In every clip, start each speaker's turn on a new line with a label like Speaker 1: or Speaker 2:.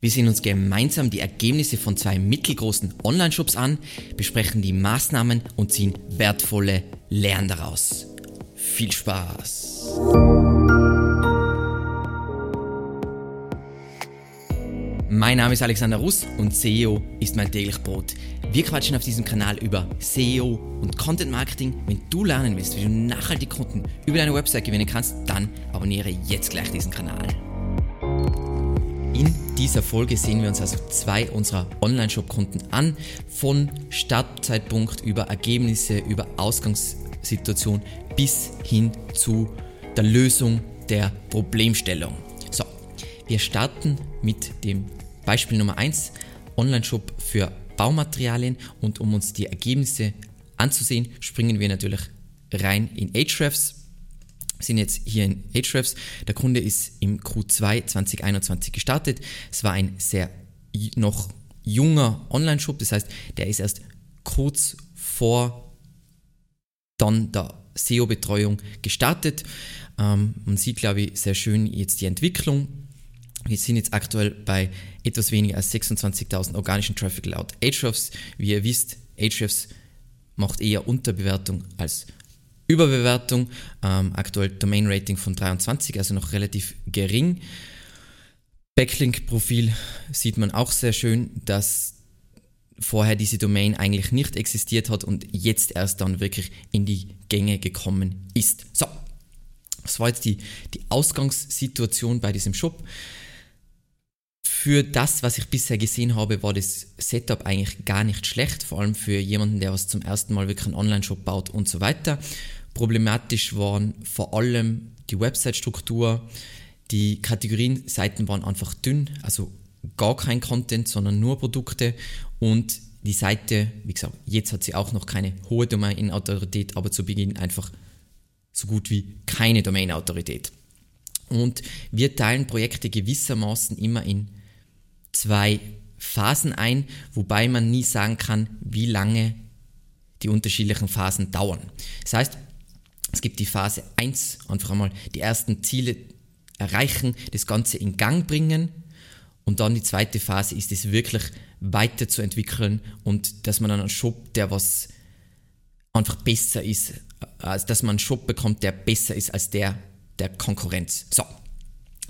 Speaker 1: Wir sehen uns gemeinsam die Ergebnisse von zwei mittelgroßen Online-Shops an, besprechen die Maßnahmen und ziehen wertvolle Lehren daraus. Viel Spaß! Mein Name ist Alexander Russ und SEO ist mein täglich Brot. Wir quatschen auf diesem Kanal über SEO und Content Marketing. Wenn du lernen willst, wie du nachhaltig Kunden über deine Website gewinnen kannst, dann abonniere jetzt gleich diesen Kanal. In dieser Folge sehen wir uns also zwei unserer Online-Shop-Kunden an, von Startzeitpunkt über Ergebnisse, über Ausgangssituation bis hin zu der Lösung der Problemstellung. So, wir starten mit dem Beispiel Nummer 1, Online-Shop für Baumaterialien. Und um uns die Ergebnisse anzusehen, springen wir natürlich rein in Ahrefs sind jetzt hier in Ahrefs. Der Kunde ist im Q2 2021 gestartet. Es war ein sehr noch junger Online-Shop, das heißt, der ist erst kurz vor dann der SEO-Betreuung gestartet. Ähm, man sieht, glaube ich, sehr schön jetzt die Entwicklung. Wir sind jetzt aktuell bei etwas weniger als 26.000 organischen Traffic laut Ahrefs. Wie ihr wisst, Ahrefs macht eher Unterbewertung als Überbewertung, ähm, aktuell Domain Rating von 23, also noch relativ gering. Backlink-Profil sieht man auch sehr schön, dass vorher diese Domain eigentlich nicht existiert hat und jetzt erst dann wirklich in die Gänge gekommen ist. So, das war jetzt die, die Ausgangssituation bei diesem Shop. Für das, was ich bisher gesehen habe, war das Setup eigentlich gar nicht schlecht, vor allem für jemanden, der was zum ersten Mal wirklich einen Online-Shop baut und so weiter. Problematisch waren vor allem die Website-Struktur, die Kategorienseiten waren einfach dünn, also gar kein Content, sondern nur Produkte und die Seite, wie gesagt, jetzt hat sie auch noch keine hohe Domain-Autorität, aber zu Beginn einfach so gut wie keine Domain-Autorität. Und wir teilen Projekte gewissermaßen immer in zwei Phasen ein, wobei man nie sagen kann, wie lange die unterschiedlichen Phasen dauern. Das heißt, es gibt die Phase 1, einfach einmal die ersten Ziele erreichen, das Ganze in Gang bringen. Und dann die zweite Phase ist es wirklich weiterzuentwickeln und dass man einen Shop, der was einfach besser ist, also dass man einen Shop bekommt, der besser ist als der der Konkurrenz. So,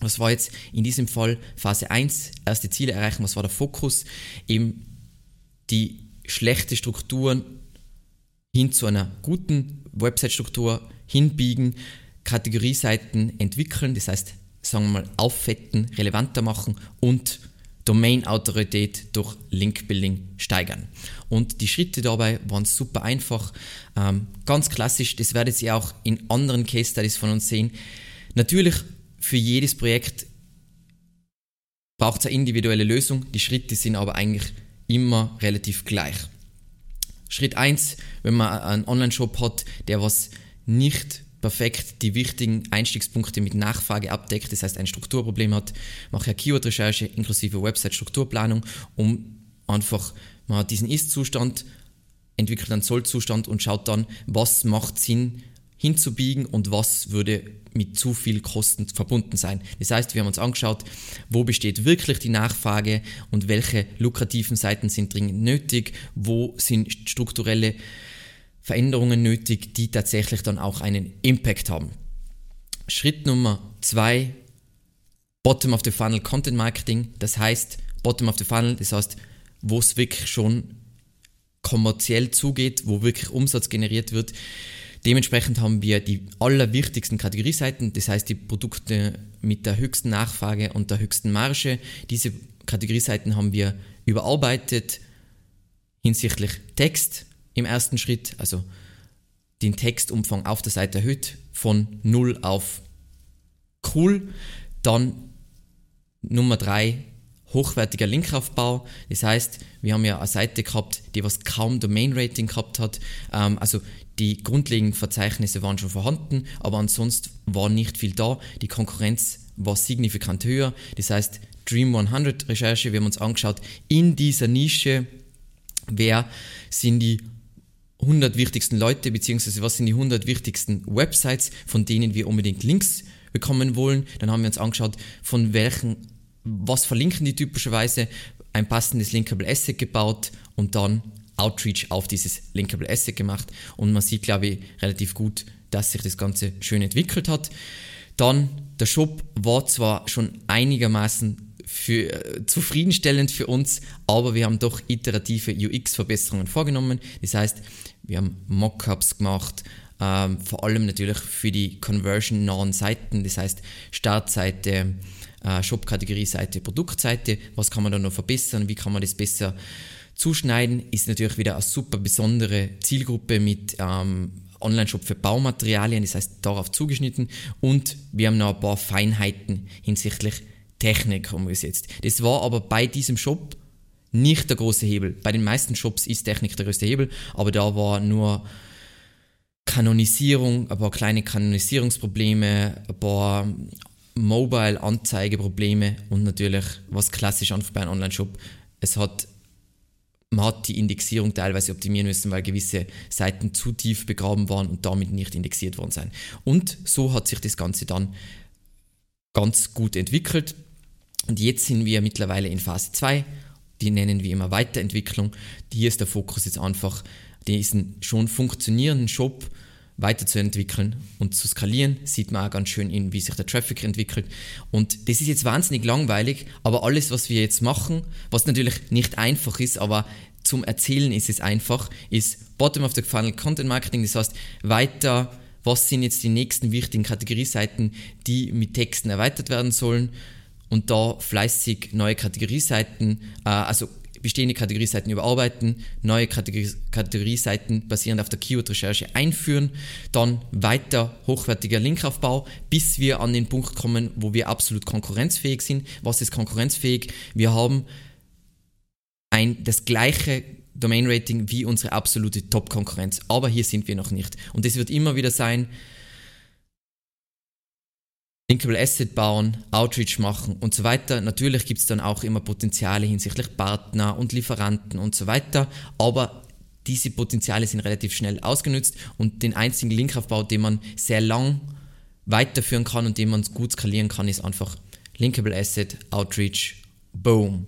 Speaker 1: was war jetzt in diesem Fall Phase 1, erste Ziele erreichen, was war der Fokus? Eben die schlechte Strukturen hin zu einer guten Website-Struktur hinbiegen, Kategorieseiten entwickeln, das heißt, sagen wir mal, auffetten, relevanter machen und Domain-Autorität durch Link-Building steigern. Und die Schritte dabei waren super einfach, ähm, ganz klassisch, das werdet ihr auch in anderen Case Studies von uns sehen. Natürlich für jedes Projekt braucht es eine individuelle Lösung, die Schritte sind aber eigentlich immer relativ gleich. Schritt 1, wenn man einen Online-Shop hat, der was nicht perfekt die wichtigen Einstiegspunkte mit Nachfrage abdeckt, das heißt ein Strukturproblem hat, mache ich Keyword-Recherche inklusive Website-Strukturplanung, um einfach man hat diesen Ist-Zustand, entwickelt einen Soll-Zustand und schaut dann, was macht Sinn hinzubiegen und was würde mit zu viel Kosten verbunden sein. Das heißt, wir haben uns angeschaut, wo besteht wirklich die Nachfrage und welche lukrativen Seiten sind dringend nötig, wo sind strukturelle Veränderungen nötig, die tatsächlich dann auch einen Impact haben. Schritt Nummer zwei, Bottom of the Funnel Content Marketing. Das heißt, Bottom of the Funnel, das heißt, wo es wirklich schon kommerziell zugeht, wo wirklich Umsatz generiert wird. Dementsprechend haben wir die allerwichtigsten Kategorieseiten, das heißt die Produkte mit der höchsten Nachfrage und der höchsten Marge. Diese Kategorieseiten haben wir überarbeitet hinsichtlich Text im ersten Schritt, also den Textumfang auf der Seite erhöht von 0 auf cool. Dann Nummer 3 hochwertiger Linkaufbau. Das heißt, wir haben ja eine Seite gehabt, die was kaum Domain-Rating gehabt hat. Ähm, also die grundlegenden Verzeichnisse waren schon vorhanden, aber ansonsten war nicht viel da. Die Konkurrenz war signifikant höher. Das heißt, Dream 100 Recherche, wir haben uns angeschaut, in dieser Nische, wer sind die 100 wichtigsten Leute, beziehungsweise was sind die 100 wichtigsten Websites, von denen wir unbedingt Links bekommen wollen. Dann haben wir uns angeschaut, von welchen was verlinken die typischerweise? Ein passendes Linkable Asset gebaut und dann Outreach auf dieses Linkable Asset gemacht. Und man sieht, glaube ich, relativ gut, dass sich das Ganze schön entwickelt hat. Dann, der Shop war zwar schon einigermaßen für, äh, zufriedenstellend für uns, aber wir haben doch iterative UX-Verbesserungen vorgenommen. Das heißt, wir haben Mockups gemacht, ähm, vor allem natürlich für die conversion-nahen Seiten, das heißt Startseite, äh, Shop-Kategorie-Seite, Produktseite. Was kann man da noch verbessern? Wie kann man das besser zuschneiden? Ist natürlich wieder eine super besondere Zielgruppe mit ähm, Online-Shop für Baumaterialien, das heißt darauf zugeschnitten. Und wir haben noch ein paar Feinheiten hinsichtlich Technik umgesetzt. Das war aber bei diesem Shop nicht der große Hebel. Bei den meisten Shops ist Technik der größte Hebel, aber da war nur Kanonisierung, ein paar kleine Kanonisierungsprobleme, ein paar Mobile-Anzeigeprobleme und natürlich, was klassisch anfängt bei einem Online-Shop, es hat man hat die Indexierung teilweise optimieren müssen, weil gewisse Seiten zu tief begraben waren und damit nicht indexiert worden sind. Und so hat sich das Ganze dann ganz gut entwickelt. Und jetzt sind wir mittlerweile in Phase 2, die nennen wir immer Weiterentwicklung. Hier ist der Fokus jetzt einfach, diesen schon funktionierenden Shop weiterzuentwickeln und zu skalieren. Sieht man auch ganz schön, in, wie sich der Traffic entwickelt. Und das ist jetzt wahnsinnig langweilig, aber alles, was wir jetzt machen, was natürlich nicht einfach ist, aber zum Erzählen ist es einfach, ist Bottom of the Funnel Content Marketing. Das heißt, weiter, was sind jetzt die nächsten wichtigen Kategorieseiten, die mit Texten erweitert werden sollen und da fleißig neue Kategorieseiten, äh, also bestehende Kategorieseiten überarbeiten, neue Kategorie Kategorieseiten basierend auf der Keyword-Recherche einführen, dann weiter hochwertiger Linkaufbau, bis wir an den Punkt kommen, wo wir absolut konkurrenzfähig sind. Was ist konkurrenzfähig? Wir haben ein, das gleiche Domain-Rating wie unsere absolute Top-Konkurrenz, aber hier sind wir noch nicht. Und es wird immer wieder sein, Linkable Asset bauen, Outreach machen und so weiter. Natürlich gibt es dann auch immer Potenziale hinsichtlich Partner und Lieferanten und so weiter, aber diese Potenziale sind relativ schnell ausgenutzt und den einzigen Linkaufbau, den man sehr lang weiterführen kann und den man gut skalieren kann, ist einfach Linkable Asset, Outreach, Boom.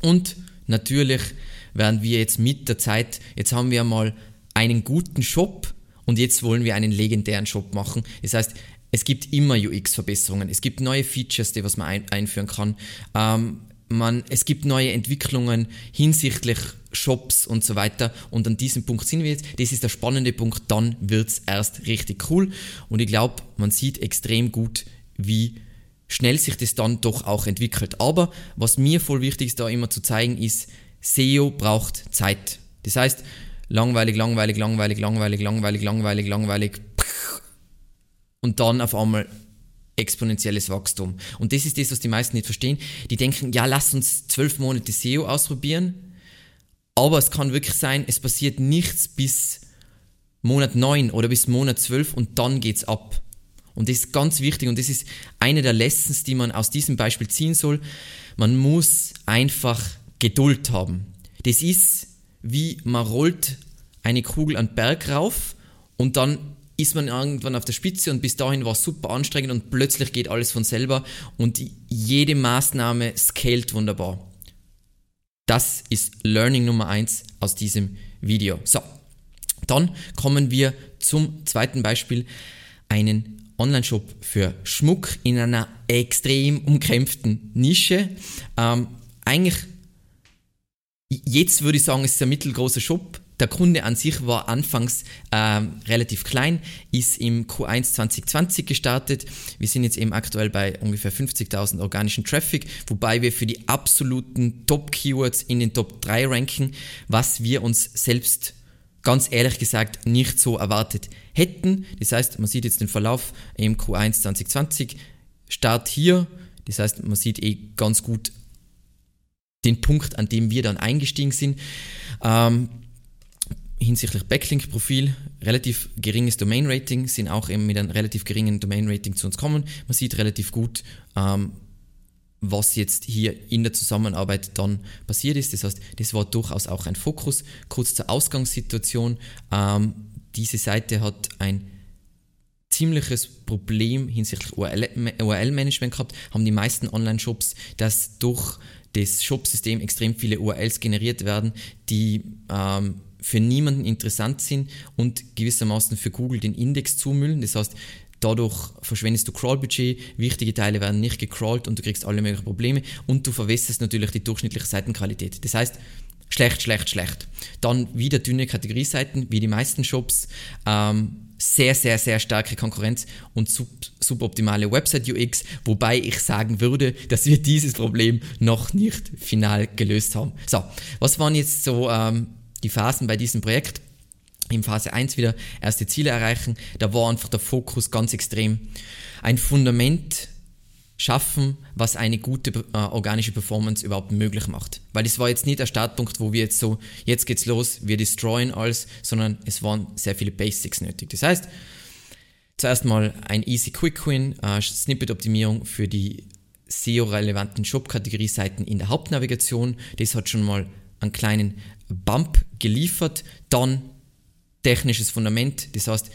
Speaker 1: Und natürlich werden wir jetzt mit der Zeit, jetzt haben wir mal einen guten Shop und jetzt wollen wir einen legendären Shop machen. Das heißt, es gibt immer UX-Verbesserungen, es gibt neue Features, die was man ein, einführen kann. Ähm, man, es gibt neue Entwicklungen hinsichtlich Shops und so weiter. Und an diesem Punkt sind wir jetzt. Das ist der spannende Punkt. Dann wird es erst richtig cool. Und ich glaube, man sieht extrem gut, wie schnell sich das dann doch auch entwickelt. Aber was mir voll wichtig ist, da immer zu zeigen, ist, SEO braucht Zeit. Das heißt, langweilig, langweilig, langweilig, langweilig, langweilig, langweilig, langweilig, und dann auf einmal exponentielles Wachstum. Und das ist das, was die meisten nicht verstehen. Die denken, ja, lass uns zwölf Monate SEO ausprobieren, aber es kann wirklich sein, es passiert nichts bis Monat 9 oder bis Monat 12 und dann geht's ab. Und das ist ganz wichtig und das ist eine der Lessons, die man aus diesem Beispiel ziehen soll. Man muss einfach Geduld haben. Das ist wie man rollt eine Kugel an den Berg rauf und dann ist man irgendwann auf der Spitze und bis dahin war es super anstrengend und plötzlich geht alles von selber und jede Maßnahme scaled wunderbar. Das ist Learning Nummer eins aus diesem Video. So, dann kommen wir zum zweiten Beispiel. Einen Online-Shop für Schmuck in einer extrem umkämpften Nische. Ähm, eigentlich, jetzt würde ich sagen, es ist ein mittelgroßer Shop der Kunde an sich war anfangs ähm, relativ klein, ist im Q1 2020 gestartet. Wir sind jetzt eben aktuell bei ungefähr 50.000 organischen Traffic, wobei wir für die absoluten Top-Keywords in den Top 3 ranken, was wir uns selbst ganz ehrlich gesagt nicht so erwartet hätten. Das heißt, man sieht jetzt den Verlauf im Q1 2020, Start hier, das heißt, man sieht eh ganz gut den Punkt, an dem wir dann eingestiegen sind. Ähm, hinsichtlich Backlink-Profil relativ geringes Domain-Rating, sind auch eben mit einem relativ geringen Domain-Rating zu uns kommen. Man sieht relativ gut, ähm, was jetzt hier in der Zusammenarbeit dann passiert ist. Das heißt, das war durchaus auch ein Fokus. Kurz zur Ausgangssituation. Ähm, diese Seite hat ein ziemliches Problem hinsichtlich URL-Management gehabt, haben die meisten Online-Shops, dass durch das Shop-System extrem viele URLs generiert werden, die ähm, für niemanden interessant sind und gewissermaßen für Google den Index zumüllen. Das heißt, dadurch verschwendest du Crawl-Budget, wichtige Teile werden nicht gecrawlt und du kriegst alle möglichen Probleme und du verwässerst natürlich die durchschnittliche Seitenqualität. Das heißt, schlecht, schlecht, schlecht. Dann wieder dünne Kategorieseiten, wie die meisten Shops. Ähm, sehr, sehr, sehr starke Konkurrenz und sub, suboptimale Website-UX, wobei ich sagen würde, dass wir dieses Problem noch nicht final gelöst haben. So, was waren jetzt so ähm, die Phasen bei diesem Projekt? In Phase 1 wieder erste Ziele erreichen. Da war einfach der Fokus ganz extrem. Ein Fundament schaffen, was eine gute äh, organische Performance überhaupt möglich macht. Weil es war jetzt nicht der Startpunkt, wo wir jetzt so, jetzt geht's los, wir destroyen alles, sondern es waren sehr viele Basics nötig. Das heißt, zuerst mal ein Easy Quick Win, äh, Snippet-Optimierung für die SEO-relevanten Shop-Kategorie-Seiten in der Hauptnavigation. Das hat schon mal einen kleinen Bump geliefert. Dann technisches Fundament, das heißt,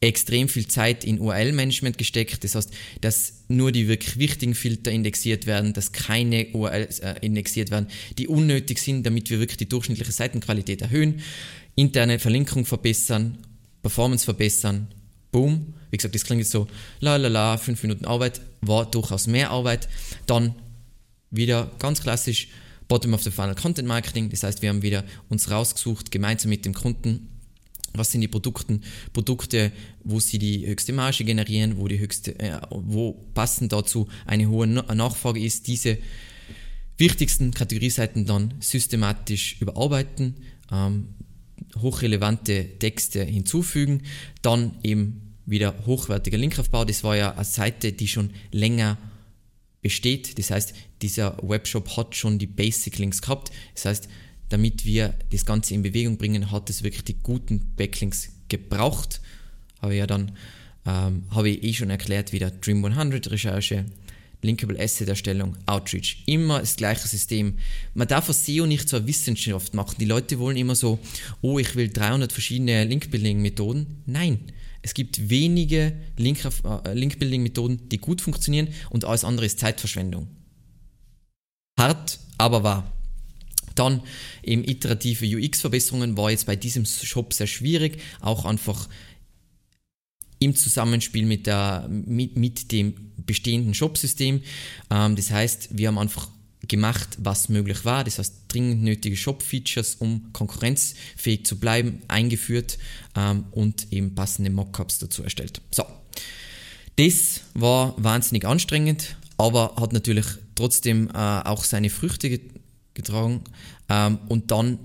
Speaker 1: extrem viel Zeit in URL-Management gesteckt. Das heißt, dass nur die wirklich wichtigen Filter indexiert werden, dass keine URLs äh, indexiert werden, die unnötig sind, damit wir wirklich die durchschnittliche Seitenqualität erhöhen, interne Verlinkung verbessern, Performance verbessern. Boom. Wie gesagt, das klingt jetzt so, la la la, fünf Minuten Arbeit, war durchaus mehr Arbeit. Dann wieder ganz klassisch Bottom of the Funnel Content Marketing. Das heißt, wir haben wieder uns rausgesucht, gemeinsam mit dem Kunden, was sind die Produkten, Produkte, wo sie die höchste Marge generieren, wo die höchste, äh, wo passend dazu eine hohe Nachfrage ist, diese wichtigsten Kategorieseiten dann systematisch überarbeiten, ähm, hochrelevante Texte hinzufügen, dann eben wieder hochwertiger Linkaufbau. Das war ja eine Seite, die schon länger besteht. Das heißt, dieser Webshop hat schon die Basic Links gehabt. Das heißt, damit wir das Ganze in Bewegung bringen, hat es wirklich die guten Backlinks gebraucht. Habe ich ja dann, ähm, habe ich eh schon erklärt, wieder Dream 100 Recherche, Linkable Asset Erstellung, Outreach. Immer das gleiche System. Man darf aus SEO nicht zur Wissenschaft machen. Die Leute wollen immer so, oh, ich will 300 verschiedene Link-Building-Methoden. Nein. Es gibt wenige äh, Link-Building-Methoden, die gut funktionieren und alles andere ist Zeitverschwendung. Hart, aber wahr. Dann eben iterative UX-Verbesserungen war jetzt bei diesem Shop sehr schwierig, auch einfach im Zusammenspiel mit, der, mit, mit dem bestehenden Shop-System. Ähm, das heißt, wir haben einfach gemacht, was möglich war. Das heißt, dringend nötige Shop-Features, um konkurrenzfähig zu bleiben, eingeführt ähm, und eben passende Mockups dazu erstellt. So, das war wahnsinnig anstrengend, aber hat natürlich trotzdem äh, auch seine Früchte getragen. Ähm, und dann,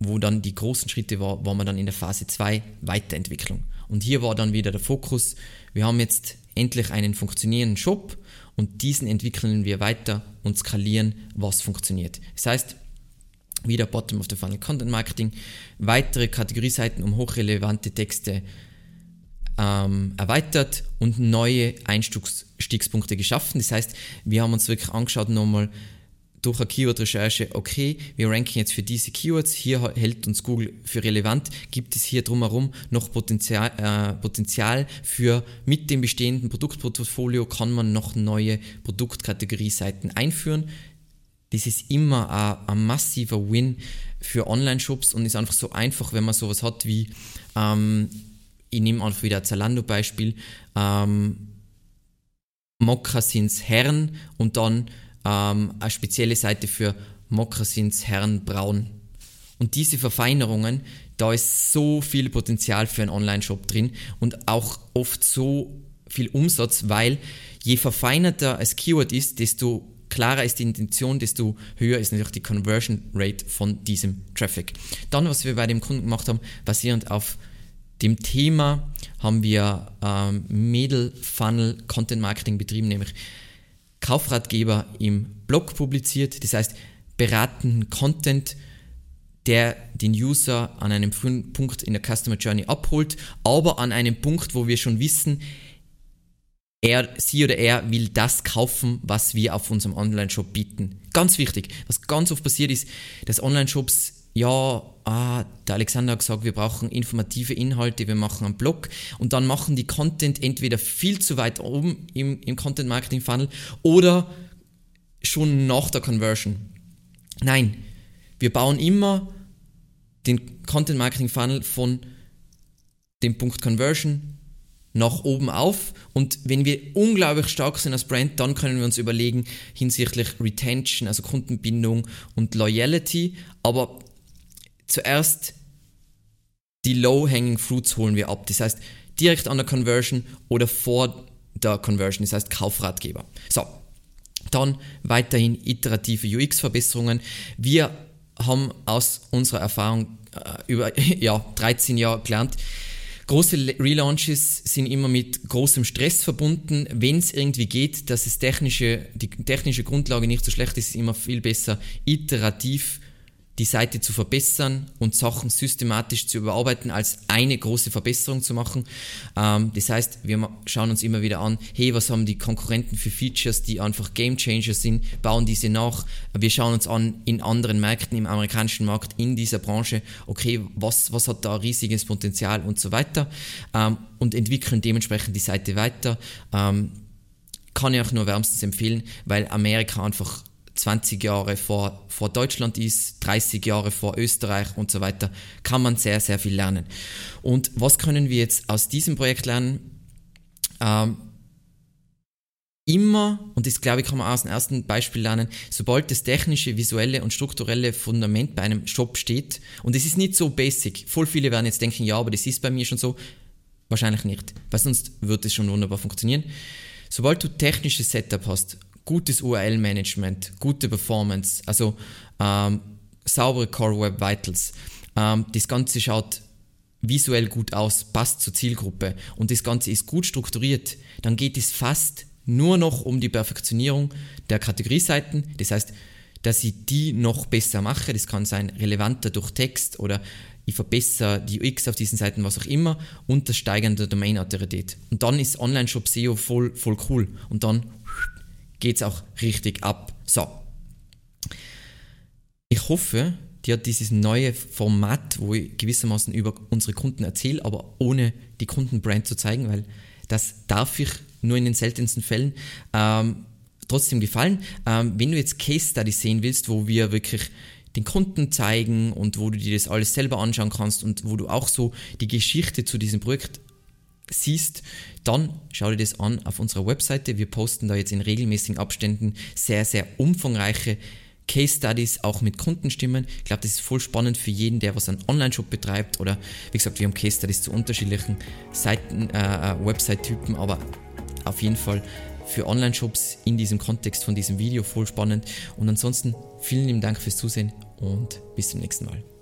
Speaker 1: wo dann die großen Schritte war, waren wir dann in der Phase 2 Weiterentwicklung. Und hier war dann wieder der Fokus, wir haben jetzt endlich einen funktionierenden Shop und diesen entwickeln wir weiter und skalieren, was funktioniert. Das heißt, wieder Bottom of the Funnel Content Marketing, weitere Kategorieseiten um hochrelevante Texte ähm, erweitert und neue Einstiegspunkte geschaffen. Das heißt, wir haben uns wirklich angeschaut nochmal, durch eine Keyword-Recherche, okay, wir ranken jetzt für diese Keywords, hier hält uns Google für relevant, gibt es hier drumherum noch Potenzial, äh, Potenzial für mit dem bestehenden Produktportfolio kann man noch neue Produktkategorie-Seiten einführen. Das ist immer ein, massiver Win für Online-Shops und ist einfach so einfach, wenn man sowas hat wie, ähm, ich nehme einfach wieder ein Zalando-Beispiel, ähm, Mokassins Herren und dann ähm, eine spezielle Seite für Mokassins Herrenbraun. Und diese Verfeinerungen, da ist so viel Potenzial für einen Online-Shop drin und auch oft so viel Umsatz, weil je verfeinerter das Keyword ist, desto klarer ist die Intention, desto höher ist natürlich die Conversion Rate von diesem Traffic. Dann, was wir bei dem Kunden gemacht haben, basierend auf dem Thema, haben wir ähm, Middle Funnel Content Marketing betrieben, nämlich Kaufratgeber im Blog publiziert, das heißt beratenden Content, der den User an einem frühen Punkt in der Customer Journey abholt, aber an einem Punkt, wo wir schon wissen, er, sie oder er will das kaufen, was wir auf unserem Online-Shop bieten. Ganz wichtig, was ganz oft passiert ist, dass Online-Shops ja, ah, der Alexander hat gesagt, wir brauchen informative Inhalte, wir machen einen Blog und dann machen die Content entweder viel zu weit oben im, im Content Marketing Funnel oder schon nach der Conversion. Nein, wir bauen immer den Content Marketing Funnel von dem Punkt Conversion nach oben auf und wenn wir unglaublich stark sind als Brand, dann können wir uns überlegen hinsichtlich Retention, also Kundenbindung und Loyalty, aber zuerst die Low-Hanging Fruits holen wir ab. Das heißt, direkt an der Conversion oder vor der Conversion, das heißt Kaufratgeber. So, dann weiterhin iterative UX-Verbesserungen. Wir haben aus unserer Erfahrung äh, über ja, 13 Jahre gelernt, Große Relaunches sind immer mit großem Stress verbunden. Wenn es irgendwie geht, dass es technische, die technische Grundlage nicht so schlecht ist, ist immer viel besser iterativ die Seite zu verbessern und Sachen systematisch zu überarbeiten, als eine große Verbesserung zu machen. Ähm, das heißt, wir schauen uns immer wieder an, hey, was haben die Konkurrenten für Features, die einfach Game Changer sind, bauen diese nach. Wir schauen uns an in anderen Märkten, im amerikanischen Markt, in dieser Branche, okay, was, was hat da riesiges Potenzial und so weiter ähm, und entwickeln dementsprechend die Seite weiter. Ähm, kann ich auch nur wärmstens empfehlen, weil Amerika einfach 20 Jahre vor, vor Deutschland ist, 30 Jahre vor Österreich und so weiter, kann man sehr, sehr viel lernen. Und was können wir jetzt aus diesem Projekt lernen? Ähm, immer, und das glaube ich kann man aus dem ersten Beispiel lernen, sobald das technische, visuelle und strukturelle Fundament bei einem Shop steht, und es ist nicht so basic, voll viele werden jetzt denken, ja, aber das ist bei mir schon so, wahrscheinlich nicht, weil sonst wird es schon wunderbar funktionieren. Sobald du technisches Setup hast gutes URL-Management, gute Performance, also ähm, saubere Core Web Vitals. Ähm, das Ganze schaut visuell gut aus, passt zur Zielgruppe und das Ganze ist gut strukturiert, dann geht es fast nur noch um die Perfektionierung der Kategorieseiten. Das heißt, dass ich die noch besser mache. Das kann sein relevanter durch Text oder ich verbessere die UX auf diesen Seiten, was auch immer, und das Steigern der Domain-Autorität. Und dann ist Online-Shop SEO voll, voll cool. Und dann geht es auch richtig ab. So. Ich hoffe, dir hat dieses neue Format, wo ich gewissermaßen über unsere Kunden erzähle, aber ohne die Kundenbrand zu zeigen, weil das darf ich nur in den seltensten Fällen, ähm, trotzdem gefallen. Ähm, wenn du jetzt Case Studies sehen willst, wo wir wirklich den Kunden zeigen und wo du dir das alles selber anschauen kannst und wo du auch so die Geschichte zu diesem Projekt siehst, dann schau dir das an auf unserer Webseite. Wir posten da jetzt in regelmäßigen Abständen sehr, sehr umfangreiche Case Studies auch mit Kundenstimmen. Ich glaube, das ist voll spannend für jeden, der was einen Online-Shop betreibt oder wie gesagt, wir haben Case Studies zu unterschiedlichen Seiten, äh, äh, Website-Typen, aber auf jeden Fall für Online-Shops in diesem Kontext von diesem Video voll spannend. Und ansonsten vielen lieben Dank fürs Zusehen und bis zum nächsten Mal.